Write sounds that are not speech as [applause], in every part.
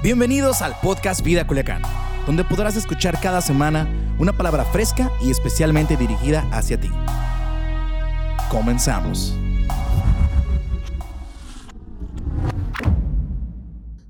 Bienvenidos al podcast Vida Culiacán, donde podrás escuchar cada semana una palabra fresca y especialmente dirigida hacia ti. Comenzamos.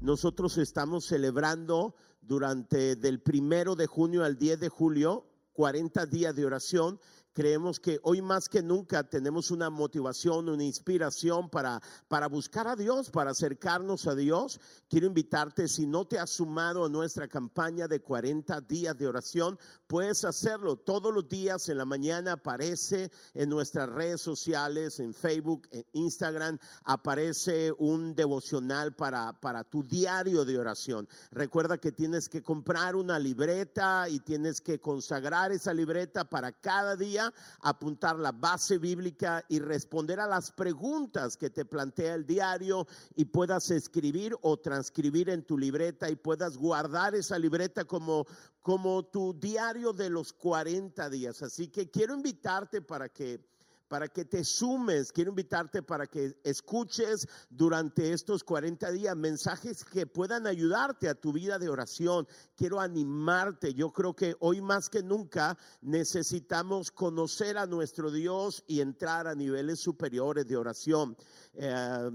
Nosotros estamos celebrando durante del primero de junio al 10 de julio 40 días de oración Creemos que hoy más que nunca tenemos una motivación, una inspiración para, para buscar a Dios, para acercarnos a Dios. Quiero invitarte, si no te has sumado a nuestra campaña de 40 días de oración, puedes hacerlo. Todos los días en la mañana aparece en nuestras redes sociales, en Facebook, en Instagram, aparece un devocional para, para tu diario de oración. Recuerda que tienes que comprar una libreta y tienes que consagrar esa libreta para cada día apuntar la base bíblica y responder a las preguntas que te plantea el diario y puedas escribir o transcribir en tu libreta y puedas guardar esa libreta como, como tu diario de los 40 días. Así que quiero invitarte para que para que te sumes. Quiero invitarte para que escuches durante estos 40 días mensajes que puedan ayudarte a tu vida de oración. Quiero animarte. Yo creo que hoy más que nunca necesitamos conocer a nuestro Dios y entrar a niveles superiores de oración. Eh,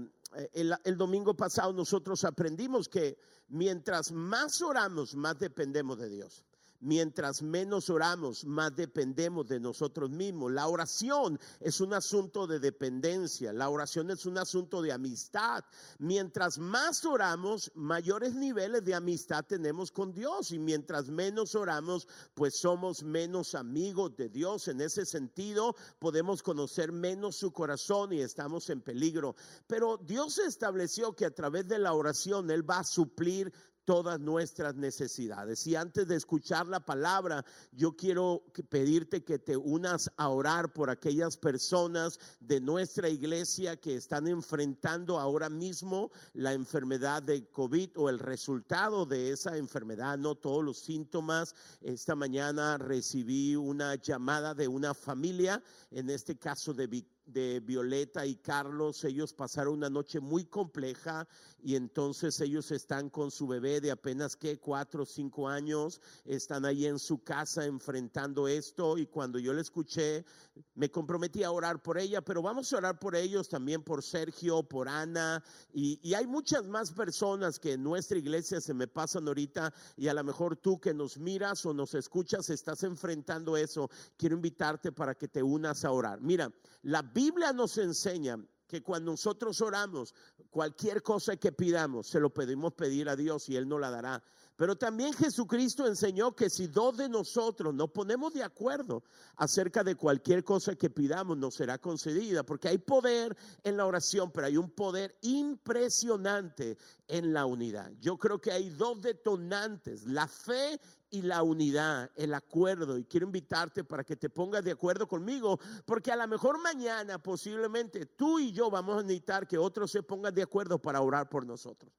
el, el domingo pasado nosotros aprendimos que mientras más oramos, más dependemos de Dios. Mientras menos oramos, más dependemos de nosotros mismos. La oración es un asunto de dependencia, la oración es un asunto de amistad. Mientras más oramos, mayores niveles de amistad tenemos con Dios y mientras menos oramos, pues somos menos amigos de Dios. En ese sentido, podemos conocer menos su corazón y estamos en peligro. Pero Dios estableció que a través de la oración Él va a suplir todas nuestras necesidades. Y antes de escuchar la palabra, yo quiero pedirte que te unas a orar por aquellas personas de nuestra iglesia que están enfrentando ahora mismo la enfermedad de COVID o el resultado de esa enfermedad, no todos los síntomas. Esta mañana recibí una llamada de una familia, en este caso de Victoria de Violeta y Carlos, ellos pasaron una noche muy compleja y entonces ellos están con su bebé de apenas que cuatro o cinco años, están ahí en su casa enfrentando esto y cuando yo le escuché me comprometí a orar por ella, pero vamos a orar por ellos también por Sergio, por Ana y, y hay muchas más personas que en nuestra iglesia se me pasan ahorita y a lo mejor tú que nos miras o nos escuchas estás enfrentando eso, quiero invitarte para que te unas a orar. Mira, la Biblia nos enseña que cuando nosotros oramos, cualquier cosa que pidamos, se lo pedimos pedir a Dios y Él nos la dará. Pero también Jesucristo enseñó que si dos de nosotros nos ponemos de acuerdo acerca de cualquier cosa que pidamos, nos será concedida, porque hay poder en la oración, pero hay un poder impresionante en la unidad. Yo creo que hay dos detonantes, la fe y la unidad, el acuerdo. Y quiero invitarte para que te pongas de acuerdo conmigo, porque a lo mejor mañana posiblemente tú y yo vamos a necesitar que otros se pongan de acuerdo para orar por nosotros.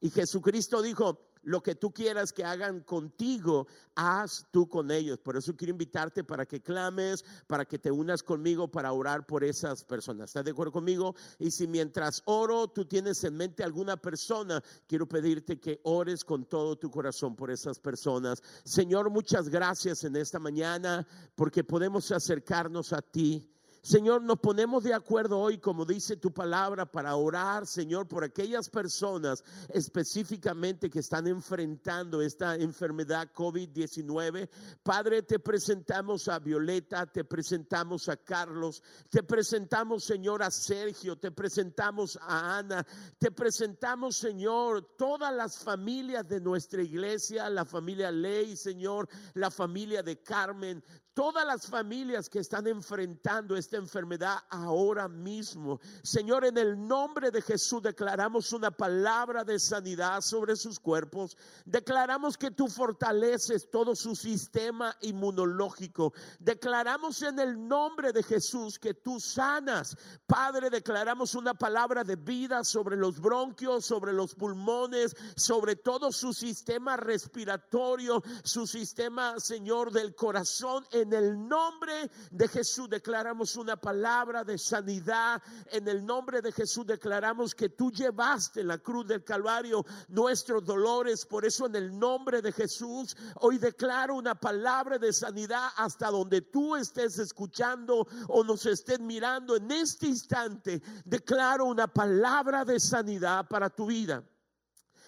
Y Jesucristo dijo, lo que tú quieras que hagan contigo, haz tú con ellos. Por eso quiero invitarte para que clames, para que te unas conmigo para orar por esas personas. ¿Estás de acuerdo conmigo? Y si mientras oro tú tienes en mente alguna persona, quiero pedirte que ores con todo tu corazón por esas personas. Señor, muchas gracias en esta mañana porque podemos acercarnos a ti. Señor, nos ponemos de acuerdo hoy, como dice tu palabra, para orar, Señor, por aquellas personas específicamente que están enfrentando esta enfermedad COVID-19. Padre, te presentamos a Violeta, te presentamos a Carlos, te presentamos, Señor, a Sergio, te presentamos a Ana, te presentamos, Señor, todas las familias de nuestra iglesia, la familia Ley, Señor, la familia de Carmen, todas las familias que están enfrentando esta enfermedad ahora mismo. Señor, en el nombre de Jesús declaramos una palabra de sanidad sobre sus cuerpos. Declaramos que tú fortaleces todo su sistema inmunológico. Declaramos en el nombre de Jesús que tú sanas. Padre, declaramos una palabra de vida sobre los bronquios, sobre los pulmones, sobre todo su sistema respiratorio, su sistema, Señor, del corazón en el nombre de Jesús declaramos una palabra de sanidad. En el nombre de Jesús declaramos que tú llevaste en la cruz del Calvario nuestros dolores. Por eso en el nombre de Jesús hoy declaro una palabra de sanidad hasta donde tú estés escuchando o nos estés mirando. En este instante declaro una palabra de sanidad para tu vida.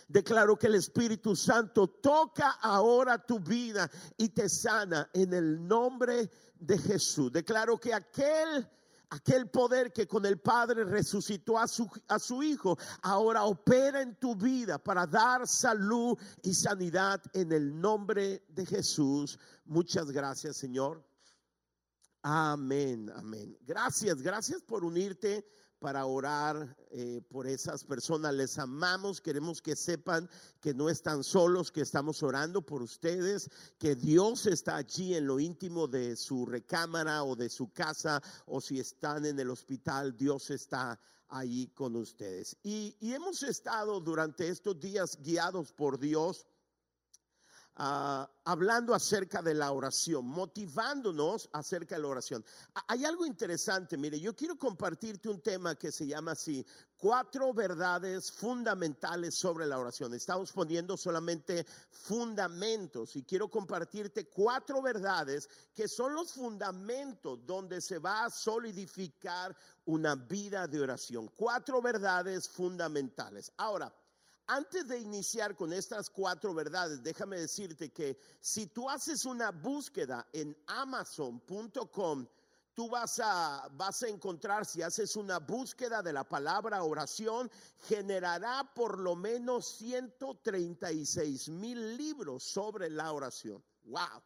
Declaro que el Espíritu Santo toca ahora tu vida y te sana en el nombre de Jesús. Declaro que aquel aquel poder que con el Padre resucitó a su, a su Hijo, ahora opera en tu vida para dar salud y sanidad en el nombre de Jesús. Muchas gracias, Señor. Amén, amén. Gracias, gracias por unirte para orar eh, por esas personas. Les amamos, queremos que sepan que no están solos, que estamos orando por ustedes, que Dios está allí en lo íntimo de su recámara o de su casa, o si están en el hospital, Dios está ahí con ustedes. Y, y hemos estado durante estos días guiados por Dios Ah, hablando acerca de la oración, motivándonos acerca de la oración. Hay algo interesante, mire, yo quiero compartirte un tema que se llama así, cuatro verdades fundamentales sobre la oración. Estamos poniendo solamente fundamentos y quiero compartirte cuatro verdades que son los fundamentos donde se va a solidificar una vida de oración. Cuatro verdades fundamentales. Ahora, antes de iniciar con estas cuatro verdades, déjame decirte que si tú haces una búsqueda en amazon.com, tú vas a, vas a encontrar, si haces una búsqueda de la palabra oración, generará por lo menos 136 mil libros sobre la oración. ¡Wow!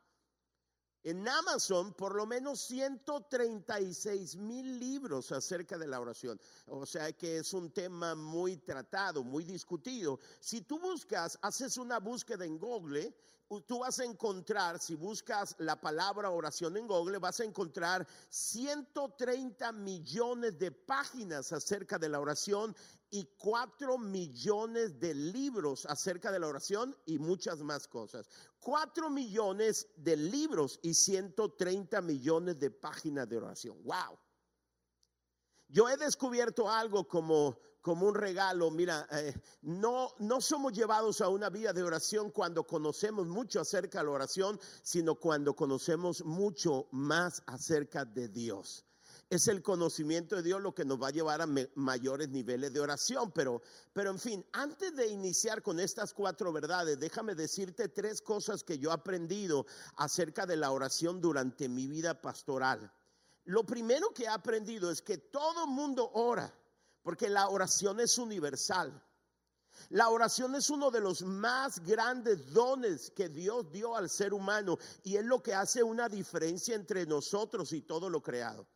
En Amazon, por lo menos 136 mil libros acerca de la oración. O sea que es un tema muy tratado, muy discutido. Si tú buscas, haces una búsqueda en Google, tú vas a encontrar, si buscas la palabra oración en Google, vas a encontrar 130 millones de páginas acerca de la oración y 4 millones de libros acerca de la oración y muchas más cosas. 4 millones de libros y 130 millones de páginas de oración. ¡Wow! Yo he descubierto algo como, como un regalo. Mira, eh, no, no somos llevados a una vida de oración cuando conocemos mucho acerca de la oración, sino cuando conocemos mucho más acerca de Dios es el conocimiento de Dios lo que nos va a llevar a mayores niveles de oración. Pero, pero en fin, antes de iniciar con estas cuatro verdades, déjame decirte tres cosas que yo he aprendido acerca de la oración durante mi vida pastoral. Lo primero que he aprendido es que todo mundo ora, porque la oración es universal. La oración es uno de los más grandes dones que Dios dio al ser humano y es lo que hace una diferencia entre nosotros y todo lo creado.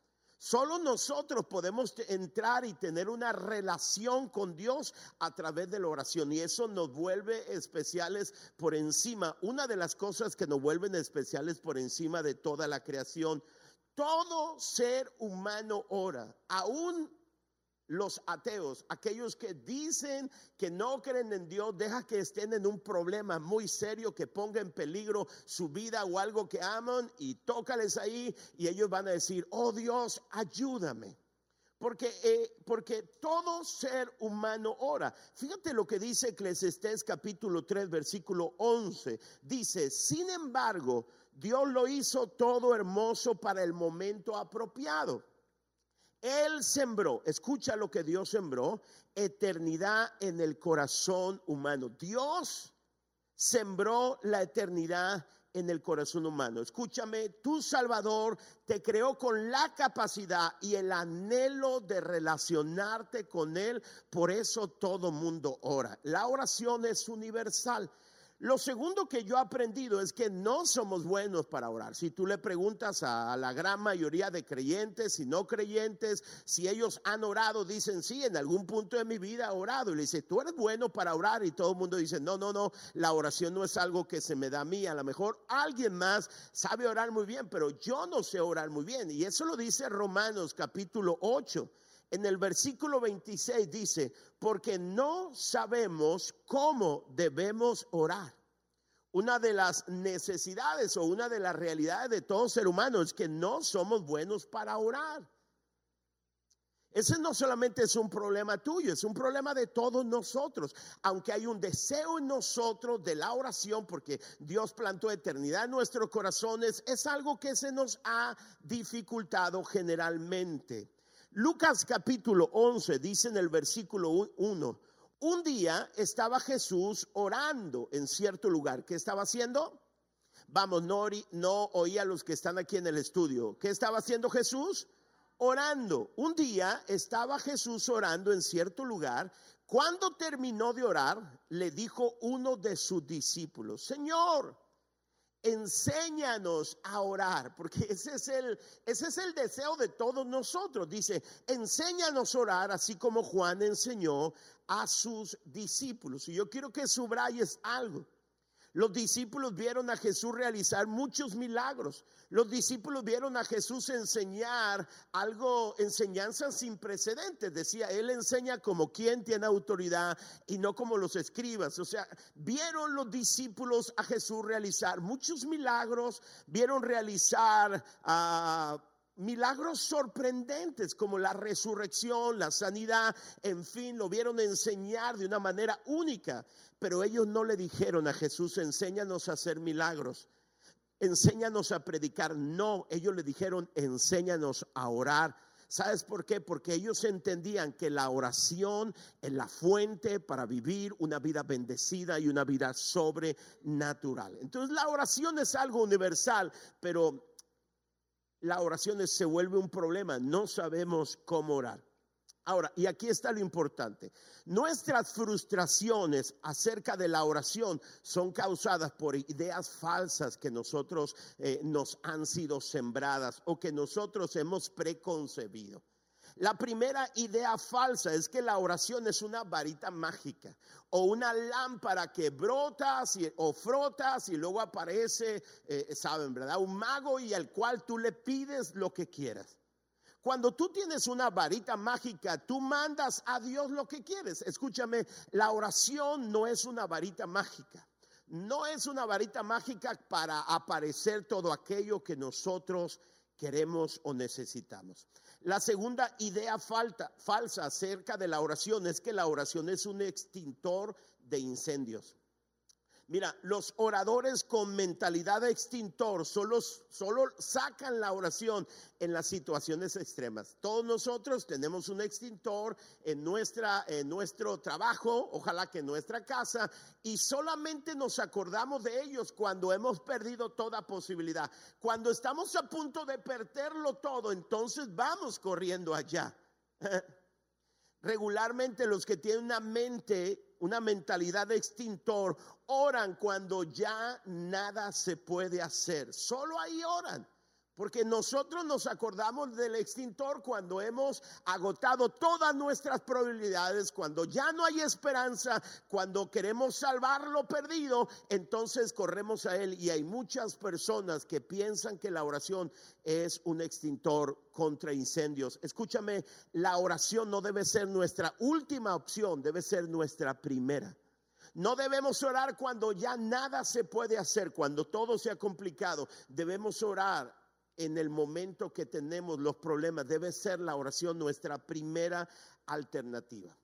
Solo nosotros podemos entrar y tener una relación con Dios a través de la oración y eso nos vuelve especiales por encima. Una de las cosas que nos vuelven especiales por encima de toda la creación. Todo ser humano ora, aún los ateos, aquellos que dicen que no creen en Dios, deja que estén en un problema muy serio que ponga en peligro su vida o algo que aman y tócales ahí y ellos van a decir, oh Dios, ayúdame. Porque, eh, porque todo ser humano ora. Fíjate lo que dice Eclesiastés capítulo 3, versículo 11. Dice, sin embargo, Dios lo hizo todo hermoso para el momento apropiado. Él sembró, escucha lo que Dios sembró, eternidad en el corazón humano. Dios sembró la eternidad en el corazón humano. Escúchame, tu Salvador te creó con la capacidad y el anhelo de relacionarte con Él. Por eso todo mundo ora. La oración es universal. Lo segundo que yo he aprendido es que no somos buenos para orar. Si tú le preguntas a, la gran mayoría de creyentes y no creyentes, si ellos han orado, dicen, sí, en algún punto de mi vida he orado. Y le dice, tú eres bueno para orar. Y todo el mundo dice, no, no, no, la oración no es algo que se me da a mí. A lo mejor alguien más sabe orar muy bien, pero yo no sé orar muy bien. Y eso lo dice Romanos capítulo 8 en el versículo 26 dice, porque no sabemos cómo debemos orar. Una de las necesidades o una de las realidades de todo ser humano es que no somos buenos para orar. Ese no solamente es un problema tuyo, es un problema de todos nosotros. Aunque hay un deseo en nosotros de la oración, porque Dios plantó eternidad en nuestros corazones, es algo que se nos ha dificultado generalmente. Lucas capítulo 11 dice en el versículo 1, un día estaba Jesús orando en cierto lugar. ¿Qué estaba haciendo? Vamos, no, no a los que están aquí en el estudio. ¿Qué estaba haciendo Jesús? orando. Un día estaba Jesús orando en cierto lugar. Cuando terminó de orar, le dijo uno de sus discípulos, Señor, enséñanos a orar, porque [laughs] ese es el ese es el deseo de todos nosotros. Dice, enséñanos a orar así como Juan enseñó a sus discípulos. Y yo quiero que subrayes algo. Los discípulos vieron a Jesús realizar muchos milagros. Los discípulos vieron a Jesús enseñar algo, enseñanzas sin precedentes. Decía, Él enseña como quien tiene autoridad y no como los escribas. O sea, vieron los discípulos a Jesús realizar muchos milagros, vieron realizar... ah, milagros sorprendentes como la resurrección, la sanidad, en fin, lo vieron enseñar de una manera única, pero ellos no le dijeron a Jesús, enséñanos a hacer milagros, enséñanos a predicar, no, ellos le dijeron, enséñanos a orar. ¿Sabes por qué? Porque ellos entendían que la oración es la fuente para vivir una vida bendecida y una vida sobrenatural. Entonces la oración es algo universal, pero la oración se vuelve un problema, no sabemos cómo orar. Ahora, y aquí está lo importante, nuestras frustraciones acerca de la oración son causadas por ideas falsas que nosotros eh, nos han sido sembradas o que nosotros hemos preconcebido. La primera idea falsa es que la oración es una varita mágica o una lámpara que brotas o frotas y luego aparece, eh, saben, ¿verdad? Un mago y al cual tú le pides lo que quieras. Cuando tú tienes una varita mágica, tú mandas a Dios lo que quieres. Escúchame, la oración no es una varita mágica. No es una varita mágica para aparecer todo aquello que nosotros queremos o necesitamos. La segunda idea falsa acerca de la oración es que la oración es un extintor de incendios. Mira, los oradores con mentalidad de extintor solo, solo, sacan la oración en las situaciones extremas. Todos nosotros tenemos un extintor en, nuestra, en nuestro trabajo, ojalá que en nuestra casa, y solamente nos acordamos de ellos cuando hemos perdido toda posibilidad. Cuando estamos a punto de perderlo todo, entonces vamos corriendo allá. [laughs] Regularmente los que tienen una mente, una mentalidad de extintor, oran cuando ya nada se puede hacer. Solo ahí oran. Porque nosotros nos acordamos del extintor cuando hemos agotado todas nuestras probabilidades, cuando ya no hay esperanza, cuando queremos salvar lo perdido, entonces corremos a Él. Y hay muchas personas que piensan que la oración es un extintor contra incendios. Escúchame, la oración no debe ser nuestra última opción, debe ser nuestra primera. No debemos orar cuando ya nada se puede hacer, cuando todo se ha complicado. Debemos orar en el momento que tenemos los problemas. Debe ser la oración nuestra primera alternativa.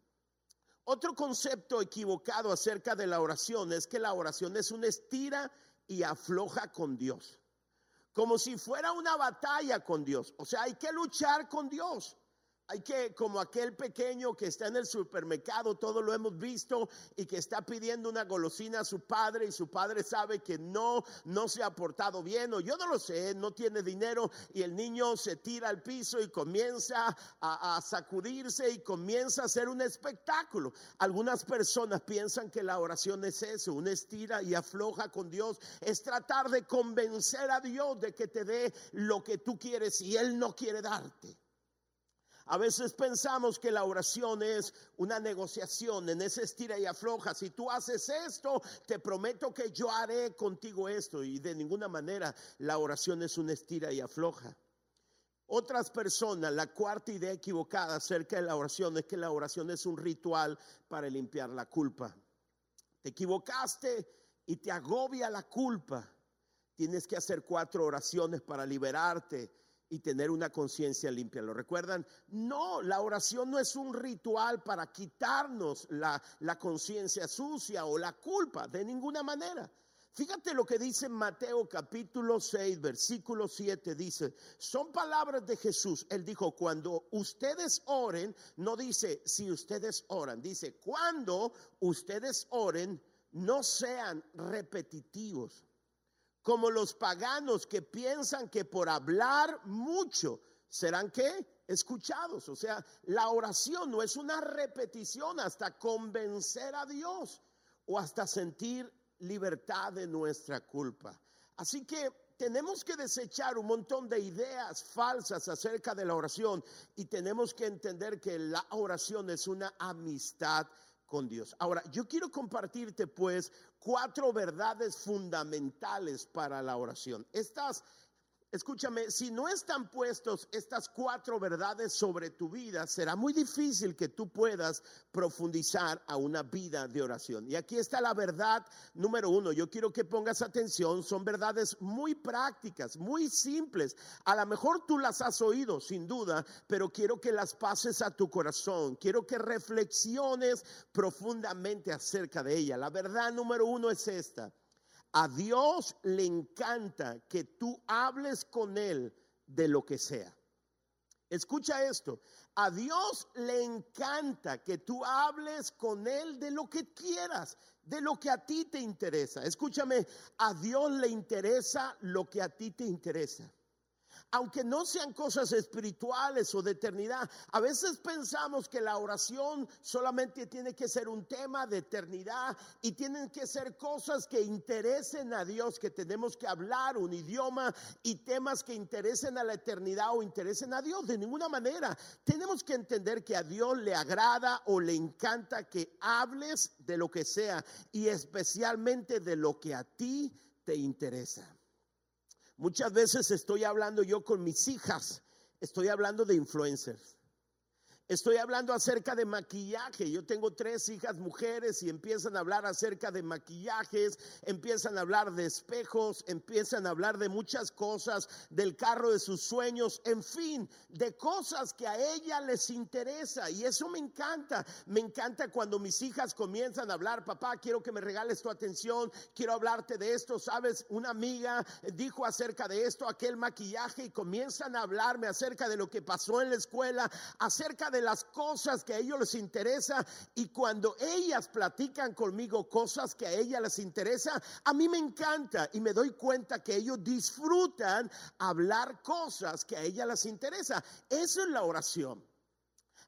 Otro concepto equivocado acerca de la oración es que la oración es una estira y afloja con Dios. Como si fuera una batalla con Dios. O sea, hay que luchar con Dios. Hay que, como aquel pequeño que está en el supermercado, todo lo hemos visto, y que está pidiendo una golosina a su padre y su padre sabe que no, no se ha portado bien, o yo no lo sé, no tiene dinero, y el niño se tira al piso y comienza a, a sacudirse y comienza a hacer un espectáculo. Algunas personas piensan que la oración es eso, una estira y afloja con Dios, es tratar de convencer a Dios de que te dé lo que tú quieres y Él no quiere darte. A veces pensamos que la oración es una negociación en ese estira y afloja. Si tú haces esto, te prometo que yo haré contigo esto. Y de ninguna manera la oración es una estira y afloja. Otras personas, la cuarta idea equivocada acerca de la oración es que la oración es un ritual para limpiar la culpa. Te equivocaste y te agobia la culpa. Tienes que hacer cuatro oraciones para liberarte y tener una conciencia limpia. ¿Lo recuerdan? No, la oración no es un ritual para quitarnos la, la conciencia sucia o la culpa, de ninguna manera. Fíjate lo que dice Mateo capítulo 6, versículo 7, dice, son palabras de Jesús. Él dijo, cuando ustedes oren, no dice si ustedes oran, dice, cuando ustedes oren, no sean repetitivos como los paganos que piensan que por hablar mucho serán qué? Escuchados. O sea, la oración no es una repetición hasta convencer a Dios o hasta sentir libertad de nuestra culpa. Así que tenemos que desechar un montón de ideas falsas acerca de la oración y tenemos que entender que la oración es una amistad con Dios. Ahora, yo quiero compartirte pues cuatro verdades fundamentales para la oración. Estas Escúchame, si no están puestos estas cuatro verdades sobre tu vida, será muy difícil que tú puedas profundizar a una vida de oración. Y aquí está la verdad número uno. Yo quiero que pongas atención. Son verdades muy prácticas, muy simples. A lo mejor tú las has oído, sin duda, pero quiero que las pases a tu corazón. Quiero que reflexiones profundamente acerca de ella. La verdad número uno es esta. A Dios le encanta que tú hables con Él de lo que sea. Escucha esto. A Dios le encanta que tú hables con Él de lo que quieras, de lo que a ti te interesa. Escúchame, a Dios le interesa lo que a ti te interesa aunque no sean cosas espirituales o de eternidad. A veces pensamos que la oración solamente tiene que ser un tema de eternidad y tienen que ser cosas que interesen a Dios, que tenemos que hablar un idioma y temas que interesen a la eternidad o interesen a Dios. De ninguna manera. Tenemos que entender que a Dios le agrada o le encanta que hables de lo que sea y especialmente de lo que a ti te interesa. Muchas veces estoy hablando yo con mis hijas, estoy hablando de influencers. Estoy hablando acerca de maquillaje. Yo tengo tres hijas mujeres y empiezan a hablar acerca de maquillajes, empiezan a hablar de espejos, empiezan a hablar de muchas cosas, del carro de sus sueños, en fin, de cosas que a ella les interesa. Y eso me encanta. Me encanta cuando mis hijas comienzan a hablar, papá, quiero que me regales tu atención, quiero hablarte de esto. Sabes, una amiga dijo acerca de esto, aquel maquillaje, y comienzan a hablarme acerca de lo que pasó en la escuela, acerca de las cosas que a ellos les interesa y cuando ellas platican conmigo cosas que a ellas les interesa, a mí me encanta y me doy cuenta que ellos disfrutan hablar cosas que a ellas les interesa. Eso es la oración.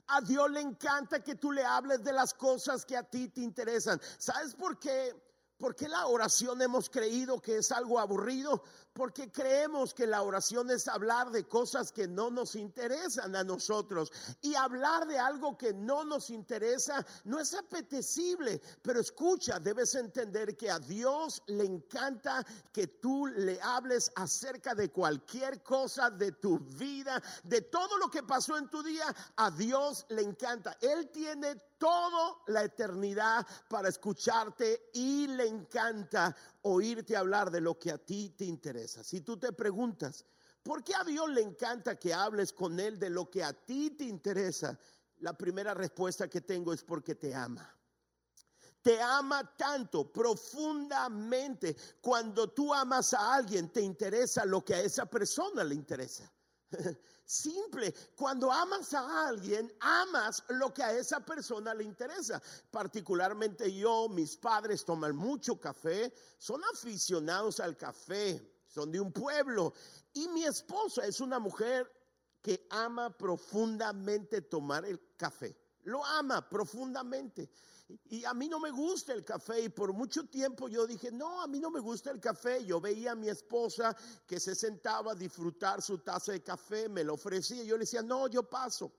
A Dios le encanta que tú le hables de las cosas que a ti te interesan. ¿Sabes por qué? ¿Por qué la oración hemos creído que es algo aburrido? Porque creemos que la oración es hablar de cosas que no nos interesan a nosotros. Y hablar de algo que no nos interesa no es apetecible. Pero escucha, debes entender que a Dios le encanta que tú le hables acerca de cualquier cosa de tu vida, de todo lo que pasó en tu día. A Dios le encanta. Él tiene toda la eternidad para escucharte y le encanta oírte hablar de lo que a ti te interesa. Si tú te preguntas, ¿por qué a Dios le encanta que hables con Él de lo que a ti te interesa? La primera respuesta que tengo es porque te ama. Te ama tanto, profundamente. Cuando tú amas a alguien, te interesa lo que a esa persona le interesa. [laughs] Simple, cuando amas a alguien, amas lo que a esa persona le interesa. Particularmente yo, mis padres toman mucho café, son aficionados al café, son de un pueblo. Y mi esposa es una mujer que ama profundamente tomar el café. Lo ama profundamente. Y a mí no me gusta el café y por mucho tiempo yo dije, no, a mí no me gusta el café. Yo veía a mi esposa que se sentaba a disfrutar su taza de café, me lo ofrecía. Yo le decía, no, yo paso.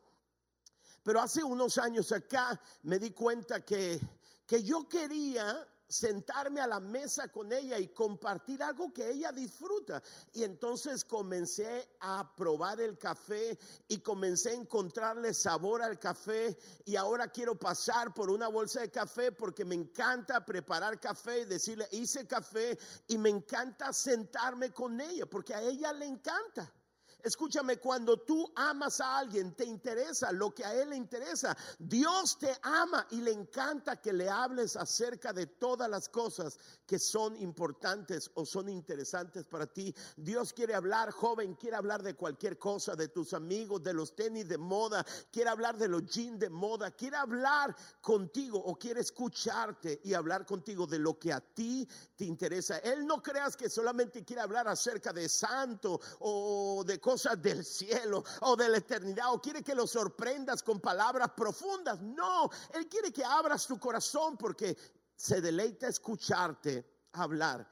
Pero hace unos años acá me di cuenta que, que yo quería sentarme a la mesa con ella y compartir algo que ella disfruta. Y entonces comencé a probar el café y comencé a encontrarle sabor al café y ahora quiero pasar por una bolsa de café porque me encanta preparar café y decirle, hice café y me encanta sentarme con ella porque a ella le encanta. Escúchame, cuando tú amas a alguien, te interesa lo que a él le interesa. Dios te ama y le encanta que le hables acerca de todas las cosas que son importantes o son interesantes para ti. Dios quiere hablar, joven, quiere hablar de cualquier cosa, de tus amigos, de los tenis de moda, quiere hablar de los jeans de moda, quiere hablar contigo o quiere escucharte y hablar contigo de lo que a ti te interesa. Él no creas que solamente quiere hablar acerca de santo o de cosas cosas del cielo o de la eternidad o quiere que lo sorprendas con palabras profundas. No, Él quiere que abras tu corazón porque se deleita escucharte hablar.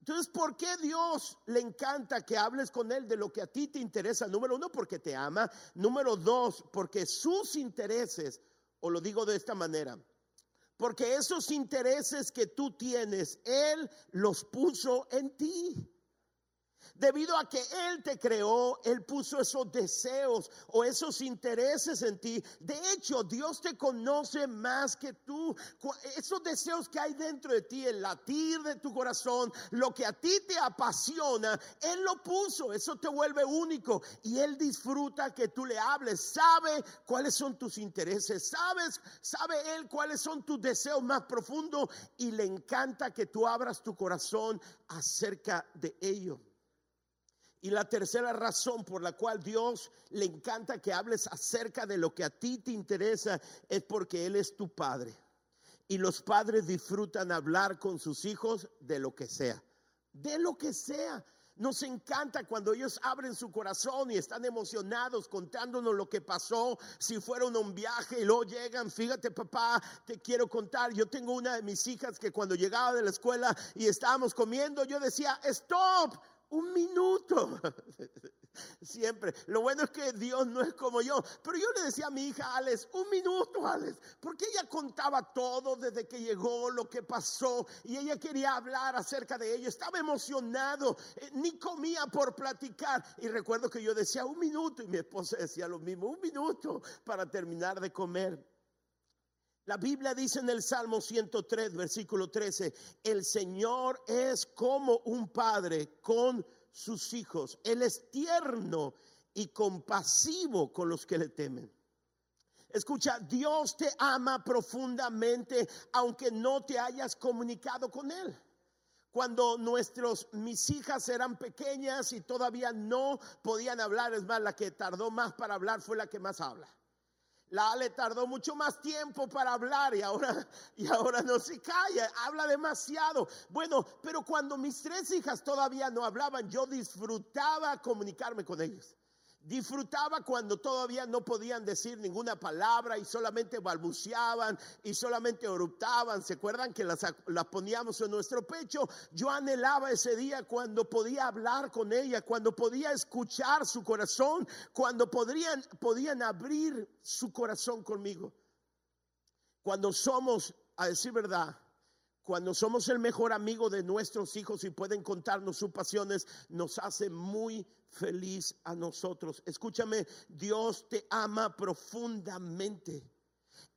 Entonces, ¿por qué Dios le encanta que hables con Él de lo que a ti te interesa? Número uno, porque te ama. Número dos, porque sus intereses, o lo digo de esta manera, porque esos intereses que tú tienes, Él los puso en ti. Debido a que Él te creó, Él puso esos deseos o esos intereses en ti. De hecho, Dios te conoce más que tú. Esos deseos que hay dentro de ti, el latir de tu corazón, lo que a ti te apasiona, Él lo puso. Eso te vuelve único. Y Él disfruta que tú le hables. Sabe cuáles son tus intereses. Sabes, sabe Él cuáles son tus deseos más profundos. Y le encanta que tú abras tu corazón acerca de ello. Y la tercera razón por la cual Dios le encanta que hables acerca de lo que a ti te interesa es porque Él es tu Padre. Y los padres disfrutan hablar con sus hijos de lo que sea, de lo que sea. Nos encanta cuando ellos abren su corazón y están emocionados contándonos lo que pasó, si fueron a un viaje y luego llegan, fíjate papá, te quiero contar, yo tengo una de mis hijas que cuando llegaba de la escuela y estábamos comiendo, yo decía, stop, un minuto. [laughs] Siempre. Lo bueno es que Dios no es como yo. Pero yo le decía a mi hija Alex, un minuto, Alex. Porque ella contaba todo desde que llegó, lo que pasó. Y ella quería hablar acerca de ello. Estaba emocionado. Eh, ni comía por platicar. Y recuerdo que yo decía un minuto. Y mi esposa decía lo mismo, un minuto para terminar de comer. La Biblia dice en el Salmo 103, versículo 13, el Señor es como un padre con sus hijos. Él es tierno y compasivo con los que le temen. Escucha, Dios te ama profundamente aunque no te hayas comunicado con Él. Cuando nuestros, mis hijas eran pequeñas y todavía no podían hablar, es más, la que tardó más para hablar fue la que más habla. La Ale tardó mucho más tiempo para hablar y ahora, y ahora no se calla, habla demasiado. Bueno, pero cuando mis tres hijas todavía no hablaban, yo disfrutaba comunicarme con ellos. Disfrutaba cuando todavía no podían decir ninguna palabra y solamente balbuceaban y solamente eruptaban. ¿Se acuerdan que las, las, poníamos en nuestro pecho? Yo anhelaba ese día cuando podía hablar con ella, cuando podía escuchar su corazón, cuando podrían, podían abrir su corazón conmigo. Cuando somos, a decir verdad, cuando somos el mejor amigo de nuestros hijos y pueden contarnos sus pasiones, nos hace muy feliz a nosotros. Escúchame, Dios te ama profundamente.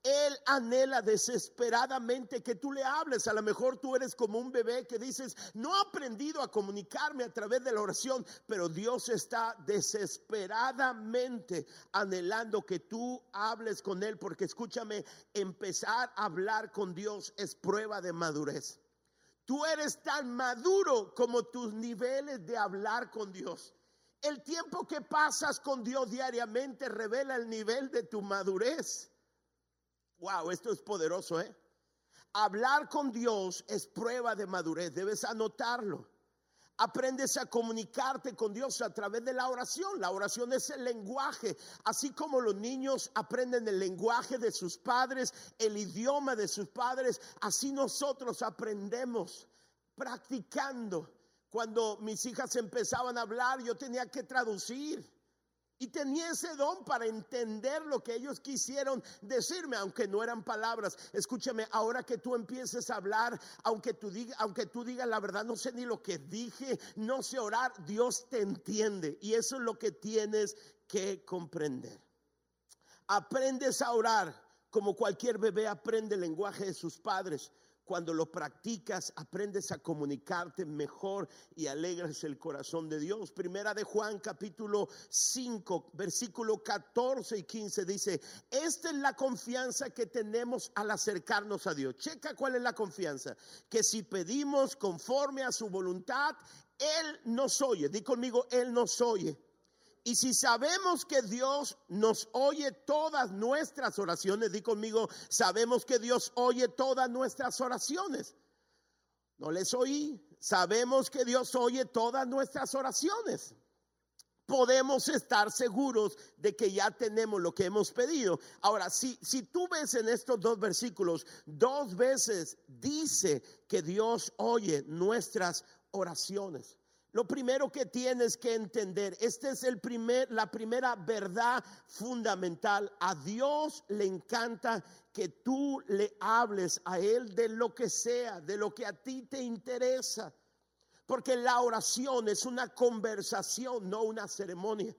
Él anhela desesperadamente que tú le hables. A lo mejor tú eres como un bebé que dices, no he aprendido a comunicarme a través de la oración, pero Dios está desesperadamente anhelando que tú hables con Él, porque escúchame, empezar a hablar con Dios es prueba de madurez. Tú eres tan maduro como tus niveles de hablar con Dios. El tiempo que pasas con Dios diariamente revela el nivel de tu madurez. Wow, esto es poderoso, ¿eh? Hablar con Dios es prueba de madurez, debes anotarlo. Aprendes a comunicarte con Dios a través de la oración. La oración es el lenguaje. Así como los niños aprenden el lenguaje de sus padres, el idioma de sus padres, así nosotros aprendemos practicando. Cuando mis hijas empezaban a hablar, yo tenía que traducir. Y tenía ese don para entender lo que ellos quisieron decirme, aunque no eran palabras. Escúchame, ahora que tú empieces a hablar, aunque tú, diga, aunque tú digas la verdad, no sé ni lo que dije, no sé orar, Dios te entiende. Y eso es lo que tienes que comprender. Aprendes a orar como cualquier bebé aprende el lenguaje de sus padres cuando lo practicas, aprendes a comunicarte mejor y alegras el corazón de Dios. Primera de Juan capítulo 5, versículo 14 y 15 dice, esta es la confianza que tenemos al acercarnos a Dios. Checa cuál es la confianza. Que si pedimos conforme a su voluntad, Él nos oye. Di conmigo, Él nos oye. Y si sabemos que Dios nos oye todas nuestras oraciones, di conmigo, sabemos que Dios oye todas nuestras oraciones. No les oí, sabemos que Dios oye todas nuestras oraciones. Podemos estar seguros de que ya tenemos lo que hemos pedido. Ahora, si, si tú ves en estos dos versículos, dos veces dice que Dios oye nuestras oraciones. Lo primero que tienes que entender, esta es el primer, la primera verdad fundamental. A Dios le encanta que tú le hables a Él de lo que sea, de lo que a ti te interesa. Porque la oración es una conversación, no una ceremonia.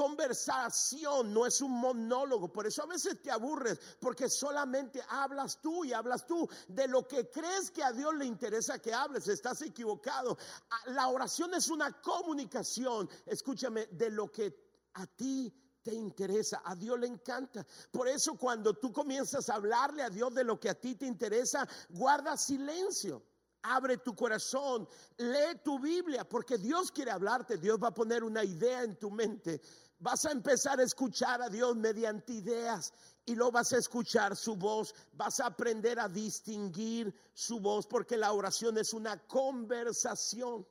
Conversación no es un monólogo, por eso a veces te aburres, porque solamente hablas tú y hablas tú de lo que crees que a Dios le interesa que hables, estás equivocado. La oración es una comunicación, escúchame, de lo que a ti te interesa, a Dios le encanta. Por eso cuando tú comienzas a hablarle a Dios de lo que a ti te interesa, guarda silencio. Abre tu corazón, lee tu Biblia, porque Dios quiere hablarte, Dios va a poner una idea en tu mente Vas a empezar a escuchar a Dios mediante ideas y lo vas a escuchar su voz. Vas a aprender a distinguir su voz porque la oración es una conversación.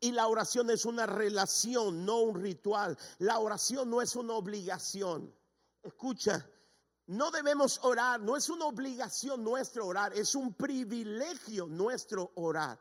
Y la oración es una relación, no un ritual. La oración no es una obligación. Escucha, no debemos orar, no es una obligación nuestro orar, es un privilegio nuestro orar.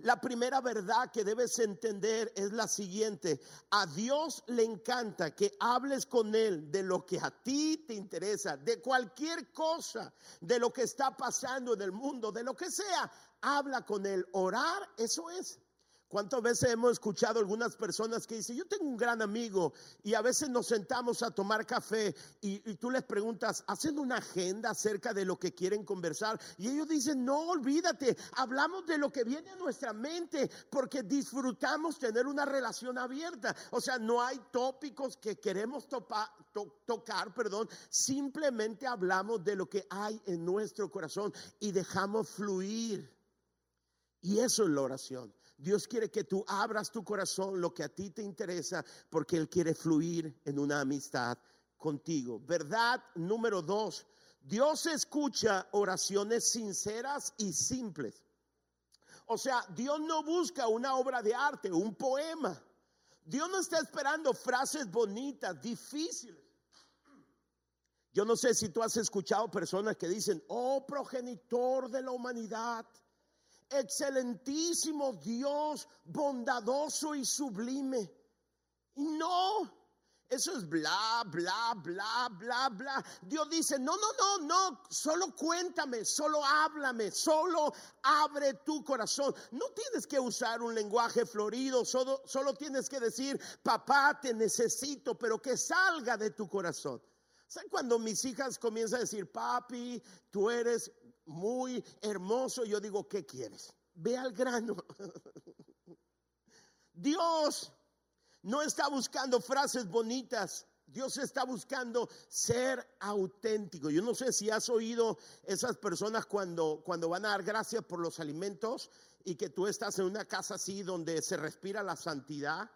La primera verdad que debes entender es la siguiente. A Dios le encanta que hables con Él de lo que a ti te interesa, de cualquier cosa, de lo que está pasando en el mundo, de lo que sea. Habla con Él. Orar, eso es. ¿Cuántas veces hemos escuchado algunas personas que dicen, yo tengo un gran amigo y a veces nos sentamos a tomar café y, tú les preguntas, ¿hacen una agenda acerca de lo que quieren conversar? Y ellos dicen, no, olvídate, hablamos de lo que viene a nuestra mente porque disfrutamos tener una relación abierta. O sea, no hay tópicos que queremos tocar, perdón, simplemente hablamos de lo que hay en nuestro corazón y dejamos fluir. Y eso es la oración. Dios quiere que tú abras tu corazón, lo que a ti te interesa, porque Él quiere fluir en una amistad contigo. Verdad número dos, Dios escucha oraciones sinceras y simples. O sea, Dios no busca una obra de arte, un poema. Dios no está esperando frases bonitas, difíciles. Yo no sé si tú has escuchado personas que dicen, oh progenitor de la humanidad, excelentísimo Dios, bondadoso y sublime. no, eso es bla, bla, bla, bla, bla. Dios dice, no, no, no, no, solo cuéntame, solo háblame, solo abre tu corazón. No tienes que usar un lenguaje florido, solo, solo tienes que decir, papá, te necesito, pero que salga de tu corazón. ¿Saben cuando mis hijas comienzan a decir, papi, tú eres muy hermoso. Yo digo, ¿qué quieres? Ve al grano. [laughs] Dios no está buscando frases bonitas. Dios está buscando ser auténtico. Yo no sé si has oído esas personas cuando, cuando van a dar gracias por los alimentos y que tú estás en una casa así donde se respira la santidad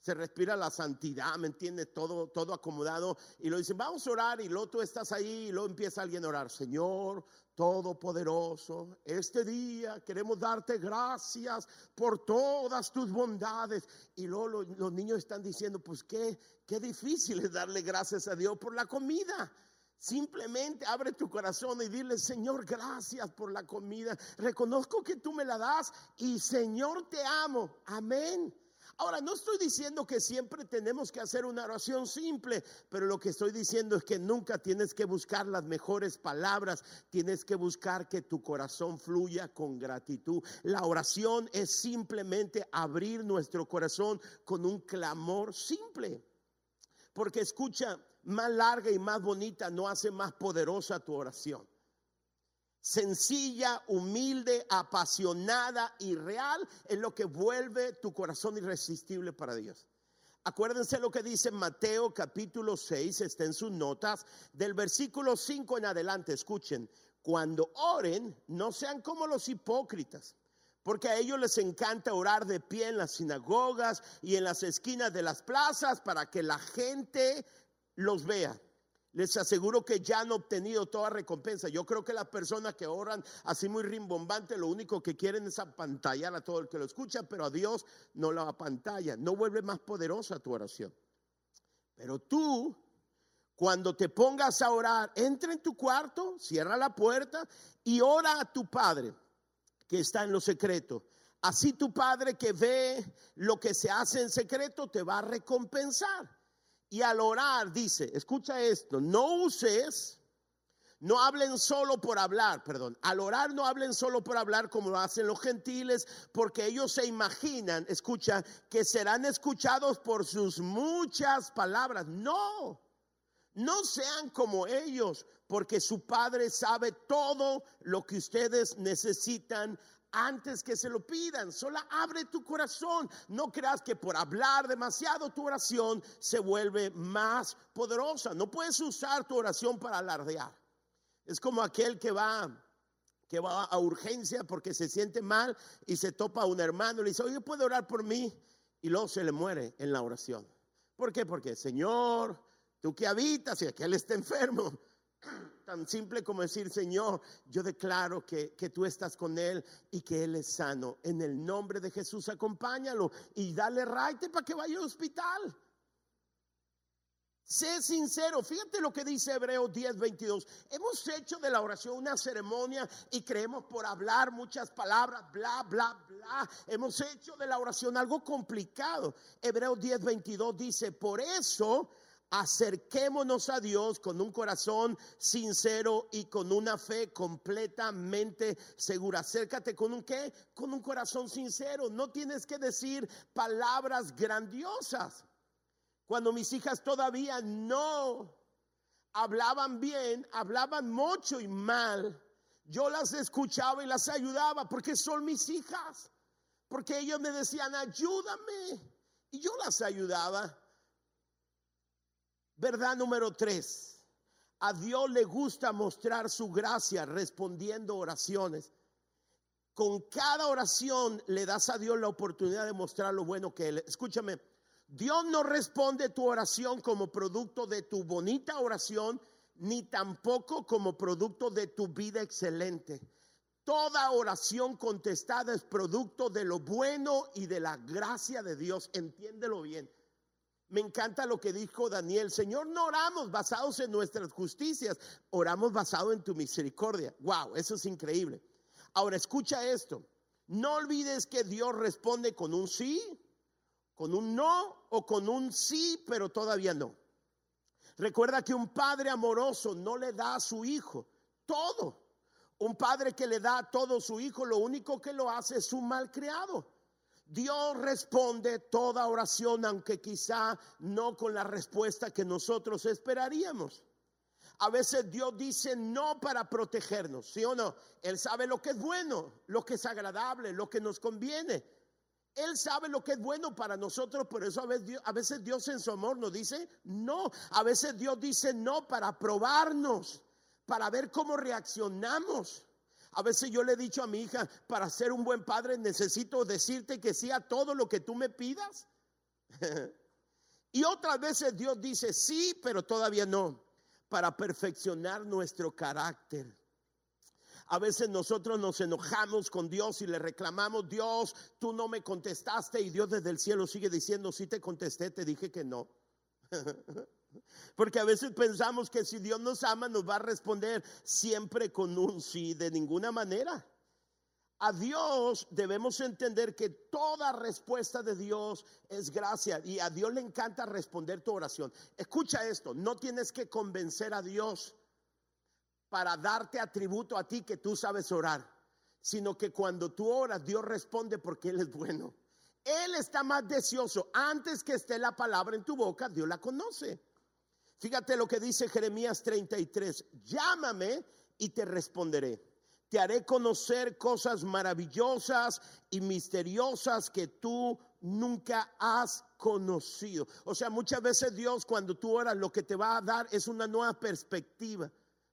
se respira la santidad, ¿me entiendes? Todo, todo acomodado. Y lo dicen, vamos a orar. Y luego tú estás ahí y luego empieza alguien a orar. Señor Todopoderoso, este día queremos darte gracias por todas tus bondades. Y luego los, los niños están diciendo, pues qué, qué difícil es darle gracias a Dios por la comida. Simplemente abre tu corazón y dile, Señor, gracias por la comida. Reconozco que tú me la das y Señor, te amo. Amén. Ahora, no estoy diciendo que siempre tenemos que hacer una oración simple, pero lo que estoy diciendo es que nunca tienes que buscar las mejores palabras, tienes que buscar que tu corazón fluya con gratitud. La oración es simplemente abrir nuestro corazón con un clamor simple. Porque escucha, más larga y más bonita no hace más poderosa tu oración. Sencilla, humilde, apasionada y real es lo que vuelve tu corazón irresistible para Dios. Acuérdense lo que dice Mateo capítulo 6, está en sus notas, del versículo 5 en adelante, escuchen, cuando oren, no sean como los hipócritas, porque a ellos les encanta orar de pie en las sinagogas y en las esquinas de las plazas para que la gente los vea. Les aseguro que ya han obtenido toda recompensa. Yo creo que las personas que oran así muy rimbombante, lo único que quieren es apantallar a todo el que lo escucha, pero a Dios no la apantalla, no vuelve más poderosa tu oración. Pero tú, cuando te pongas a orar, entra en tu cuarto, cierra la puerta y ora a tu Padre que está en lo secreto. Así tu Padre que ve lo que se hace en secreto te va a recompensar. Y al orar dice, escucha esto, no uses, no hablen solo por hablar, perdón, al orar no hablen solo por hablar como lo hacen los gentiles, porque ellos se imaginan, escucha, que serán escuchados por sus muchas palabras. No, no sean como ellos, porque su Padre sabe todo lo que ustedes necesitan antes que se lo pidan. Solo abre tu corazón. No creas que por hablar demasiado tu oración se vuelve más poderosa. No puedes usar tu oración para alardear. Es como aquel que va que va a urgencia porque se siente mal y se topa a un hermano y le dice, oye, ¿puede orar por mí? Y luego se le muere en la oración. ¿Por qué? Porque, Señor, tú que habitas y aquel está enfermo, Tan simple como decir, Señor, yo declaro que, que, tú estás con Él y que Él es sano. En el nombre de Jesús, acompáñalo y dale raite para que vaya al hospital. Sé sincero, fíjate lo que dice Hebreos 10, 22. Hemos hecho de la oración una ceremonia y creemos por hablar muchas palabras, bla, bla, bla. Hemos hecho de la oración algo complicado. Hebreos 10, 22 dice, por eso acerquémonos a Dios con un corazón sincero y con una fe completamente segura. Acércate con un qué? Con un corazón sincero. No tienes que decir palabras grandiosas. Cuando mis hijas todavía no hablaban bien, hablaban mucho y mal, yo las escuchaba y las ayudaba porque son mis hijas. Porque ellos me decían, ayúdame. Y yo las ayudaba. Verdad número tres. A Dios le gusta mostrar su gracia respondiendo oraciones. Con cada oración le das a Dios la oportunidad de mostrar lo bueno que Él. Escúchame, Dios no responde tu oración como producto de tu bonita oración, ni tampoco como producto de tu vida excelente. Toda oración contestada es producto de lo bueno y de la gracia de Dios. Entiéndelo bien. Me encanta lo que dijo Daniel. Señor, no oramos basados en nuestras justicias, oramos basado en tu misericordia. Wow, eso es increíble. Ahora escucha esto. No olvides que Dios responde con un sí, con un no o con un sí, pero todavía no. Recuerda que un padre amoroso no le da a su hijo todo. Un padre que le da todo a su hijo, lo único que lo hace es un malcriado. Dios responde toda oración, aunque quizá no con la respuesta que nosotros esperaríamos. A veces Dios dice no para protegernos, ¿sí o no? Él sabe lo que es bueno, lo que es agradable, lo que nos conviene. Él sabe lo que es bueno para nosotros, por eso a veces, Dios, a veces Dios en su amor nos dice no. A veces Dios dice no para probarnos, para ver cómo reaccionamos. A veces yo le he dicho a mi hija, para ser un buen padre necesito decirte que sí a todo lo que tú me pidas. [laughs] y otras veces Dios dice sí, pero todavía no, para perfeccionar nuestro carácter. A veces nosotros nos enojamos con Dios y le reclamamos, Dios, tú no me contestaste y Dios desde el cielo sigue diciendo, sí te contesté, te dije que no. [laughs] Porque a veces pensamos que si Dios nos ama nos va a responder siempre con un sí, de ninguna manera. A Dios debemos entender que toda respuesta de Dios es gracia y a Dios le encanta responder tu oración. Escucha esto, no tienes que convencer a Dios para darte atributo a ti que tú sabes orar, sino que cuando tú oras Dios responde porque Él es bueno. Él está más deseoso. Antes que esté la palabra en tu boca, Dios la conoce. Fíjate lo que dice Jeremías 33, llámame y te responderé. te haré conocer cosas maravillosas y misteriosas que tú nunca has conocido. O sea, muchas veces Dios cuando tú oras lo que te va a dar es una nueva perspectiva.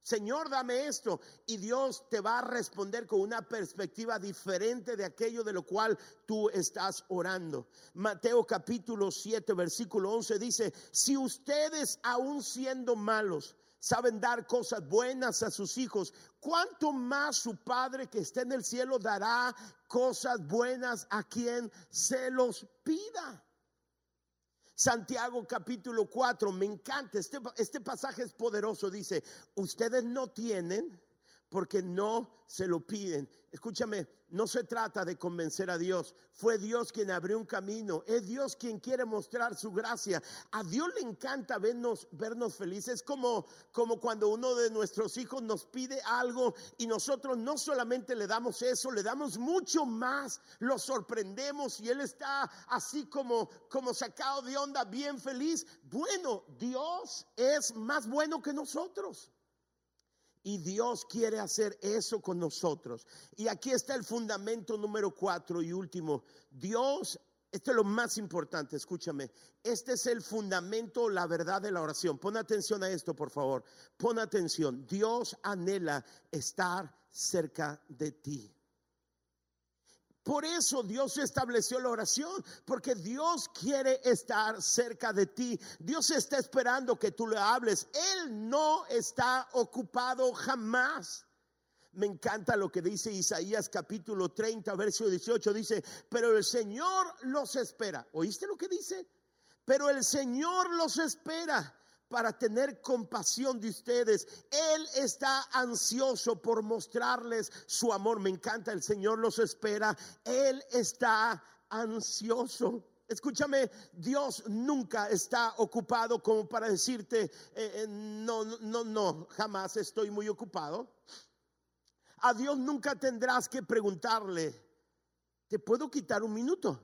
Señor, dame esto. Y Dios te va a responder con una perspectiva diferente de aquello de lo cual tú estás orando. Mateo capítulo 7, versículo 11 dice, si ustedes aún siendo malos, saben dar cosas buenas a sus hijos, ¿cuánto más su Padre que está en el cielo dará cosas buenas a quien se los pida? Santiago capítulo 4, me encanta, este, este pasaje es poderoso, dice, ustedes no tienen porque no se lo piden. Escúchame, no se trata de convencer a Dios. Fue Dios quien abrió un camino. Es Dios quien quiere mostrar su gracia. A Dios le encanta vernos, vernos felices. Como, como cuando uno de nuestros hijos nos pide algo y nosotros no solamente le damos eso, le damos mucho más. Lo sorprendemos y él está así como, como sacado de onda, bien feliz. Bueno, Dios es más bueno que nosotros. Y Dios quiere hacer eso con nosotros. Y aquí está el fundamento número cuatro y último. Dios, esto es lo más importante, escúchame. Este es el fundamento, la verdad de la oración. Pon atención a esto, por favor. Pon atención. Dios anhela estar cerca de ti. Por eso Dios estableció la oración, porque Dios quiere estar cerca de ti. Dios está esperando que tú le hables. Él no está ocupado jamás. Me encanta lo que dice Isaías capítulo 30, verso 18. Dice, pero el Señor los espera. ¿Oíste lo que dice? Pero el Señor los espera para tener compasión de ustedes. Él está ansioso por mostrarles su amor. Me encanta, el Señor los espera. Él está ansioso. Escúchame, Dios nunca está ocupado como para decirte, eh, eh, no, no, no, jamás estoy muy ocupado. A Dios nunca tendrás que preguntarle, ¿te puedo quitar un minuto?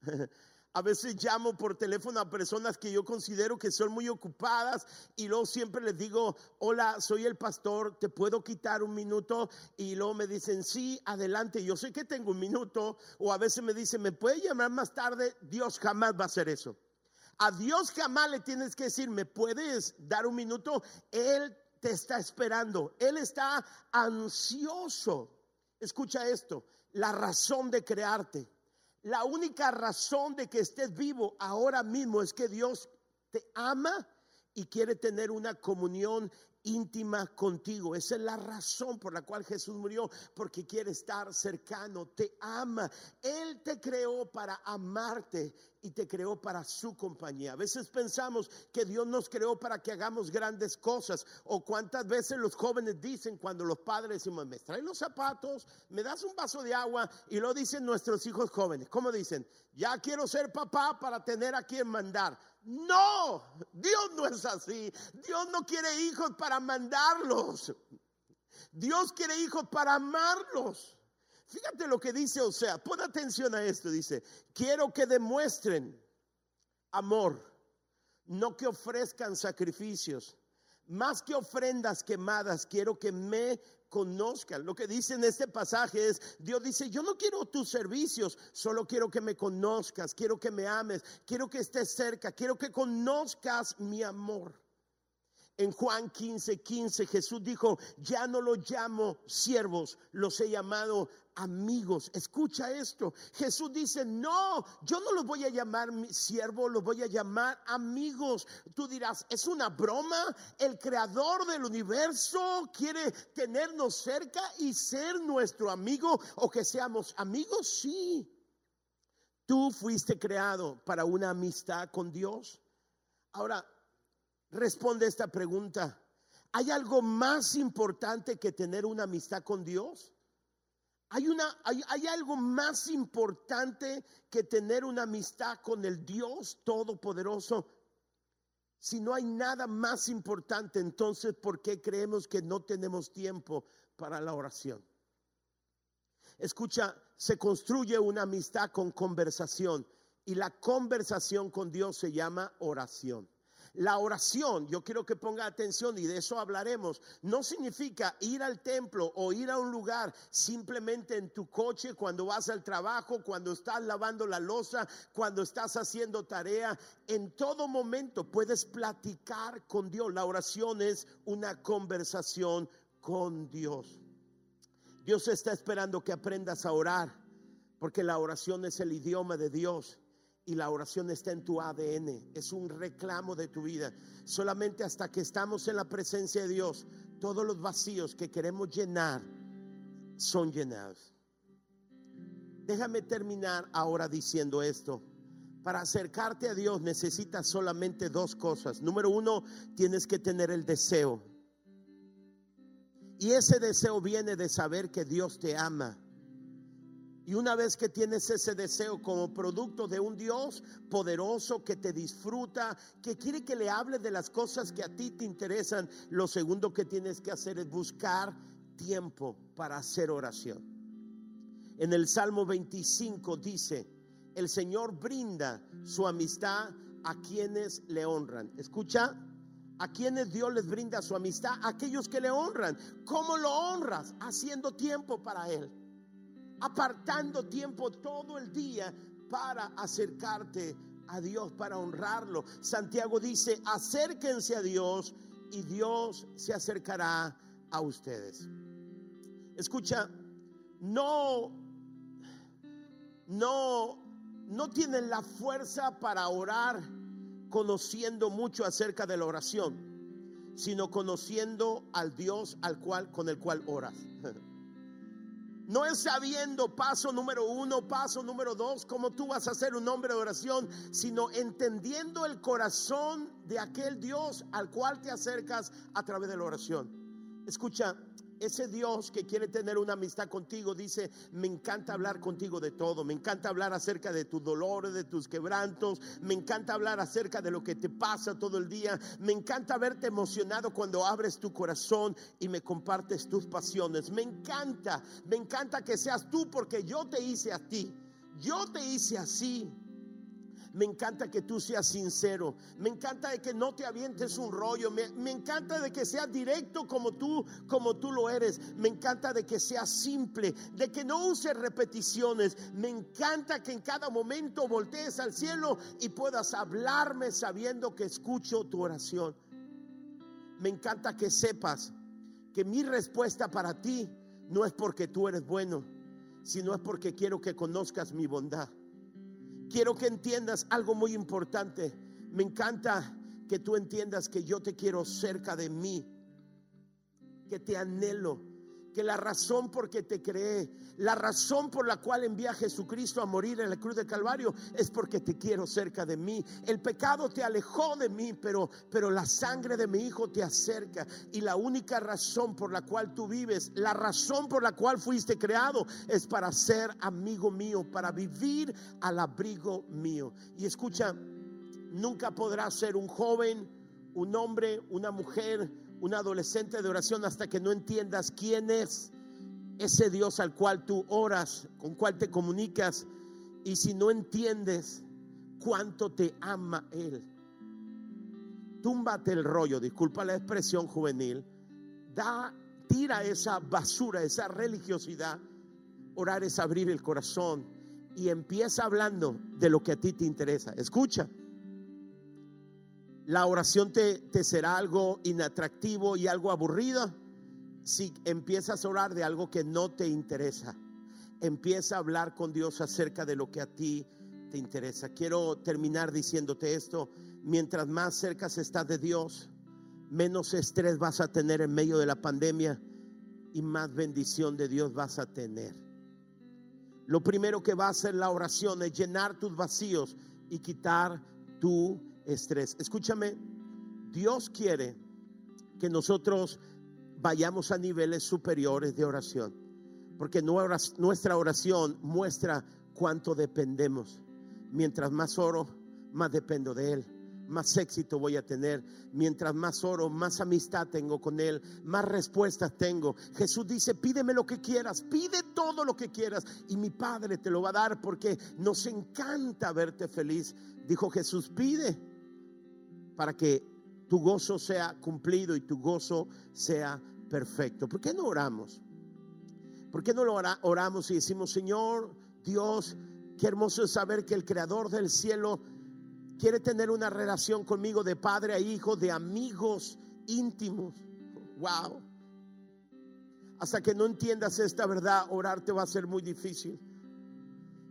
[laughs] A veces llamo por teléfono a personas que yo considero que son muy ocupadas y luego siempre les digo, hola, soy el pastor, ¿te puedo quitar un minuto? Y luego me dicen, sí, adelante, yo sé que tengo un minuto. O a veces me dicen, ¿me puede llamar más tarde? Dios jamás va a hacer eso. A Dios jamás le tienes que decir, ¿me puedes dar un minuto? Él te está esperando, Él está ansioso. Escucha esto, la razón de crearte la única razón de que estés vivo ahora mismo es que Dios te ama y quiere tener una comunión íntima contigo. Esa es la razón por la cual Jesús murió, porque quiere estar cercano, te ama. Él te creó para amarte y te creó para su compañía. A veces pensamos que Dios nos creó para que hagamos grandes cosas. O cuántas veces los jóvenes dicen cuando los padres decimos, me traen los zapatos, me das un vaso de agua y lo dicen nuestros hijos jóvenes. ¿Cómo dicen? Ya quiero ser papá para tener a quien mandar. No, Dios no es así. Dios no quiere hijos para mandarlos. Dios quiere hijos para amarlos. Fíjate lo que dice o sea, pon atención a esto. Dice, quiero que demuestren amor, no que ofrezcan sacrificios. Más que ofrendas quemadas, quiero que me conozcan. Lo que dice en este pasaje es, Dios dice, yo no quiero tus servicios, solo quiero que me conozcas, quiero que me ames, quiero que estés cerca, quiero que conozcas mi amor. En Juan 15, 15 Jesús dijo, ya no los llamo siervos, los he llamado amigos. Escucha esto. Jesús dice, no, yo no los voy a llamar mi siervo, los voy a llamar amigos. Tú dirás, ¿es una broma? El creador del universo quiere tenernos cerca y ser nuestro amigo o que seamos amigos. Sí. Tú fuiste creado para una amistad con Dios. Ahora, responde esta pregunta. ¿Hay algo más importante que tener una amistad con Dios? Hay, una, hay, algo más importante que tener una amistad con el Dios Todopoderoso. Si no hay nada más importante, entonces, ¿por qué creemos que no tenemos tiempo para la oración? Escucha, se construye una amistad con conversación y la conversación con Dios se llama oración. La oración, yo quiero que ponga atención y de eso hablaremos, no significa ir al templo o ir a un lugar simplemente en tu coche cuando vas al trabajo, cuando estás lavando la losa, cuando estás haciendo tarea. En todo momento puedes platicar con Dios. La oración es una conversación con Dios. Dios está esperando que aprendas a orar, porque la oración es el idioma de Dios y la oración está en tu ADN, es un reclamo de tu vida. Solamente hasta que estamos en la presencia de Dios, todos los vacíos que queremos llenar son llenados. Déjame terminar ahora diciendo esto. Para acercarte a Dios necesitas solamente dos cosas. Número uno, tienes que tener el deseo. Y ese deseo viene de saber que Dios te ama y una vez que tienes ese deseo como producto de un Dios poderoso que te disfruta, que quiere que le hable de las cosas que a ti te interesan, lo segundo que tienes que hacer es buscar tiempo para hacer oración. En el Salmo 25 dice, el Señor brinda su amistad a quienes le honran. Escucha, a quienes Dios les brinda su amistad, aquellos que le honran. ¿Cómo lo honras? Haciendo tiempo para Él apartando tiempo todo el día para acercarte a Dios, para honrarlo. Santiago dice, acérquense a Dios y Dios se acercará a ustedes. Escucha, no, no, no tienen la fuerza para orar conociendo mucho acerca de la oración, sino conociendo al Dios al cual, con el cual oras. [laughs] No es sabiendo paso número uno, paso número dos, cómo tú vas a ser un hombre de oración, sino entendiendo el corazón de aquel Dios al cual te acercas a través de la oración. Escucha, ese Dios que quiere tener una amistad contigo dice, me encanta hablar contigo de todo, me encanta hablar acerca de tus dolores, de tus quebrantos, me encanta hablar acerca de lo que te pasa todo el día, me encanta verte emocionado cuando abres tu corazón y me compartes tus pasiones, me encanta, me encanta que seas tú porque yo te hice a ti, yo te hice así. Me encanta que tú seas sincero. Me encanta de que no te avientes un rollo. Me, encanta de que seas directo como tú, como tú lo eres. Me encanta de que seas simple, de que no uses repeticiones. Me encanta que en cada momento voltees al cielo y puedas hablarme sabiendo que escucho tu oración. Me encanta que sepas que mi respuesta para ti no es porque tú eres bueno, sino es porque quiero que conozcas mi bondad quiero que entiendas algo muy importante. Me encanta que tú entiendas que yo te quiero cerca de mí, que te anhelo, que la razón por que te creé, la razón por la cual envía a Jesucristo a morir en la cruz de Calvario es porque te quiero cerca de mí. El pecado te alejó de mí, pero, pero la sangre de mi Hijo te acerca. Y la única razón por la cual tú vives, la razón por la cual fuiste creado, es para ser amigo mío, para vivir al abrigo mío. Y escucha, nunca podrás ser un joven, un hombre, una mujer un adolescente de oración hasta que no entiendas quién es ese Dios al cual tú oras, con cual te comunicas. Y si no entiendes cuánto te ama Él, túmbate el rollo, disculpa la expresión juvenil, da, tira esa basura, esa religiosidad. Orar es abrir el corazón y empieza hablando de lo que a ti te interesa. Escucha la oración te, será algo inatractivo y algo aburrido si empiezas a orar de algo que no te interesa. Empieza a hablar con Dios acerca de lo que a ti te interesa. Quiero terminar diciéndote esto. Mientras más cerca estás de Dios, menos estrés vas a tener en medio de la pandemia y más bendición de Dios vas a tener. Lo primero que va a hacer la oración es llenar tus vacíos y quitar tu estrés. Escúchame, Dios quiere que nosotros vayamos a niveles superiores de oración, porque nuestra oración muestra cuánto dependemos. Mientras más oro, más dependo de Él más éxito voy a tener. Mientras más oro, más amistad tengo con Él, más respuestas tengo. Jesús dice, pídeme lo que quieras, pide todo lo que quieras y mi Padre te lo va a dar porque nos encanta verte feliz. Dijo Jesús, pide para que tu gozo sea cumplido y tu gozo sea perfecto. ¿Por qué no oramos? ¿Por qué no lo oramos y decimos, Señor, Dios, qué hermoso es saber que el creador del cielo quiere tener una relación conmigo de padre a hijo, de amigos íntimos? Wow. Hasta que no entiendas esta verdad, orar te va a ser muy difícil.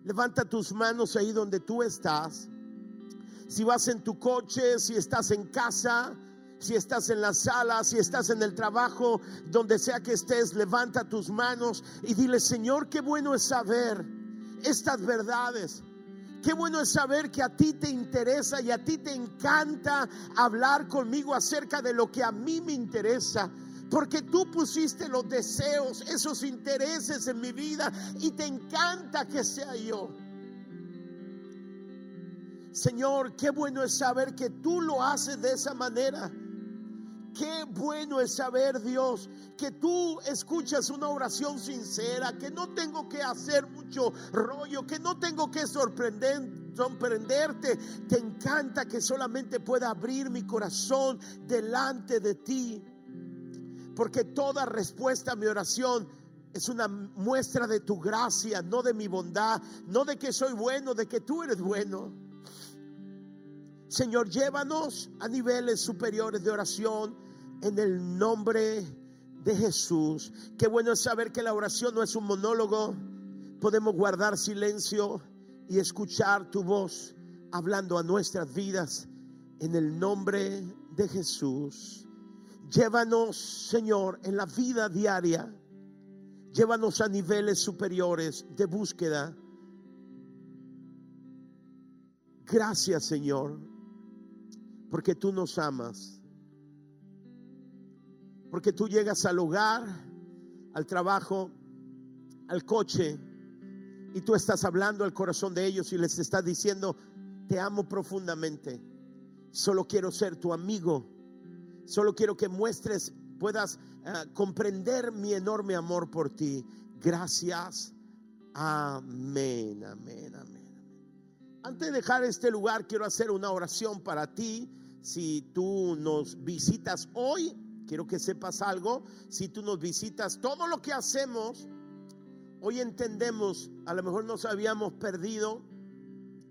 Levanta tus manos ahí donde tú estás. Si vas en tu coche, si estás en casa, si estás en la sala, si estás en el trabajo, donde sea que estés, levanta tus manos y dile, Señor, qué bueno es saber estas verdades. Qué bueno es saber que a ti te interesa y a ti te encanta hablar conmigo acerca de lo que a mí me interesa. Porque tú pusiste los deseos, esos intereses en mi vida y te encanta que sea yo. Señor, qué bueno es saber que tú lo haces de esa manera. Qué bueno es saber, Dios, que tú escuchas una oración sincera, que no tengo que hacer mucho rollo, que no tengo que sorprender, sorprenderte. Te encanta que solamente pueda abrir mi corazón delante de ti. Porque toda respuesta a mi oración es una muestra de tu gracia, no de mi bondad, no de que soy bueno, de que tú eres bueno. Señor, llévanos a niveles superiores de oración en el nombre de Jesús. Qué bueno es saber que la oración no es un monólogo. Podemos guardar silencio y escuchar tu voz hablando a nuestras vidas en el nombre de Jesús. Llévanos, Señor, en la vida diaria. Llévanos a niveles superiores de búsqueda. Gracias, Señor, porque tú nos amas porque tú llegas al hogar, al trabajo, al coche, y tú estás hablando al corazón de ellos y les estás diciendo, te amo profundamente, solo quiero ser tu amigo, solo quiero que muestres, puedas eh, comprender mi enorme amor por ti. Gracias. Amén, amén, amén. Antes de dejar este lugar, quiero hacer una oración para ti. Si tú nos visitas hoy, quiero que sepas algo, si tú nos visitas, todo lo que hacemos, hoy entendemos, a lo mejor nos habíamos perdido,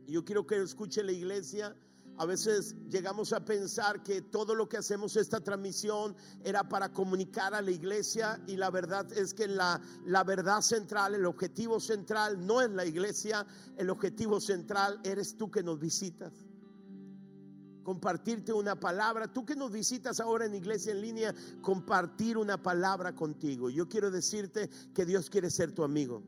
yo quiero que escuche la iglesia, a veces llegamos a pensar que todo lo que hacemos esta transmisión era para comunicar a la iglesia y la verdad es que la, la verdad central, el objetivo central no es la iglesia, el objetivo central eres tú que nos visitas compartirte una palabra. Tú que nos visitas ahora en iglesia en línea, compartir una palabra contigo. Yo quiero decirte que Dios quiere ser tu amigo.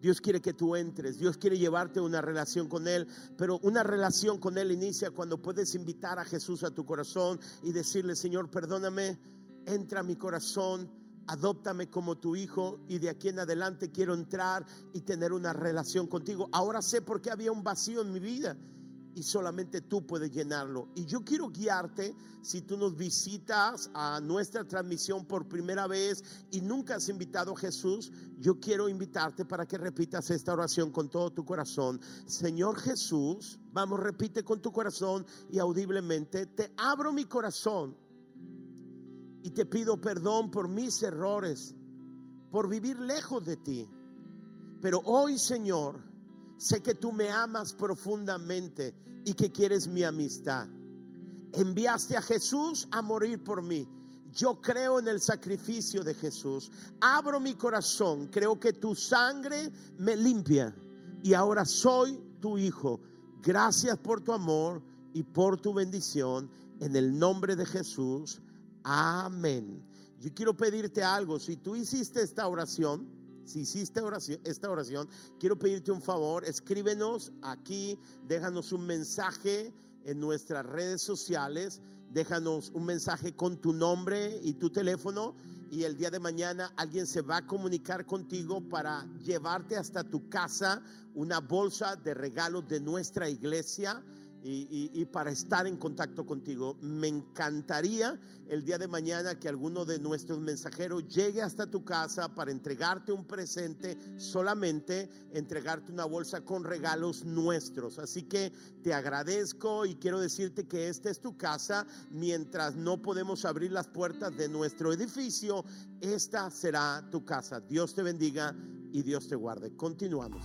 Dios quiere que tú entres, Dios quiere llevarte una relación con Él, pero una relación con Él inicia cuando puedes invitar a Jesús a tu corazón y decirle, Señor, perdóname, entra a mi corazón, adóptame como tu hijo y de aquí en adelante quiero entrar y tener una relación contigo. Ahora sé por qué había un vacío en mi vida y solamente tú puedes llenarlo. Y yo quiero guiarte si tú nos visitas a nuestra transmisión por primera vez y nunca has invitado a Jesús, yo quiero invitarte para que repitas esta oración con todo tu corazón. Señor Jesús, vamos, repite con tu corazón y audiblemente, te abro mi corazón y te pido perdón por mis errores, por vivir lejos de ti. Pero hoy, Señor, Sé que tú me amas profundamente y que quieres mi amistad. Enviaste a Jesús a morir por mí. Yo creo en el sacrificio de Jesús. Abro mi corazón. Creo que tu sangre me limpia. Y ahora soy tu hijo. Gracias por tu amor y por tu bendición. En el nombre de Jesús. Amén. Yo quiero pedirte algo. Si tú hiciste esta oración, si hiciste oración, esta oración, quiero pedirte un favor, escríbenos aquí, déjanos un mensaje en nuestras redes sociales, déjanos un mensaje con tu nombre y tu teléfono y el día de mañana alguien se va a comunicar contigo para llevarte hasta tu casa una bolsa de regalos de nuestra iglesia y, para estar en contacto contigo. Me encantaría el día de mañana que alguno de nuestros mensajeros llegue hasta tu casa para entregarte un presente, solamente entregarte una bolsa con regalos nuestros. Así que te agradezco y quiero decirte que esta es tu casa. Mientras no podemos abrir las puertas de nuestro edificio, esta será tu casa. Dios te bendiga y Dios te guarde. Continuamos.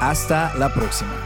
Hasta la próxima.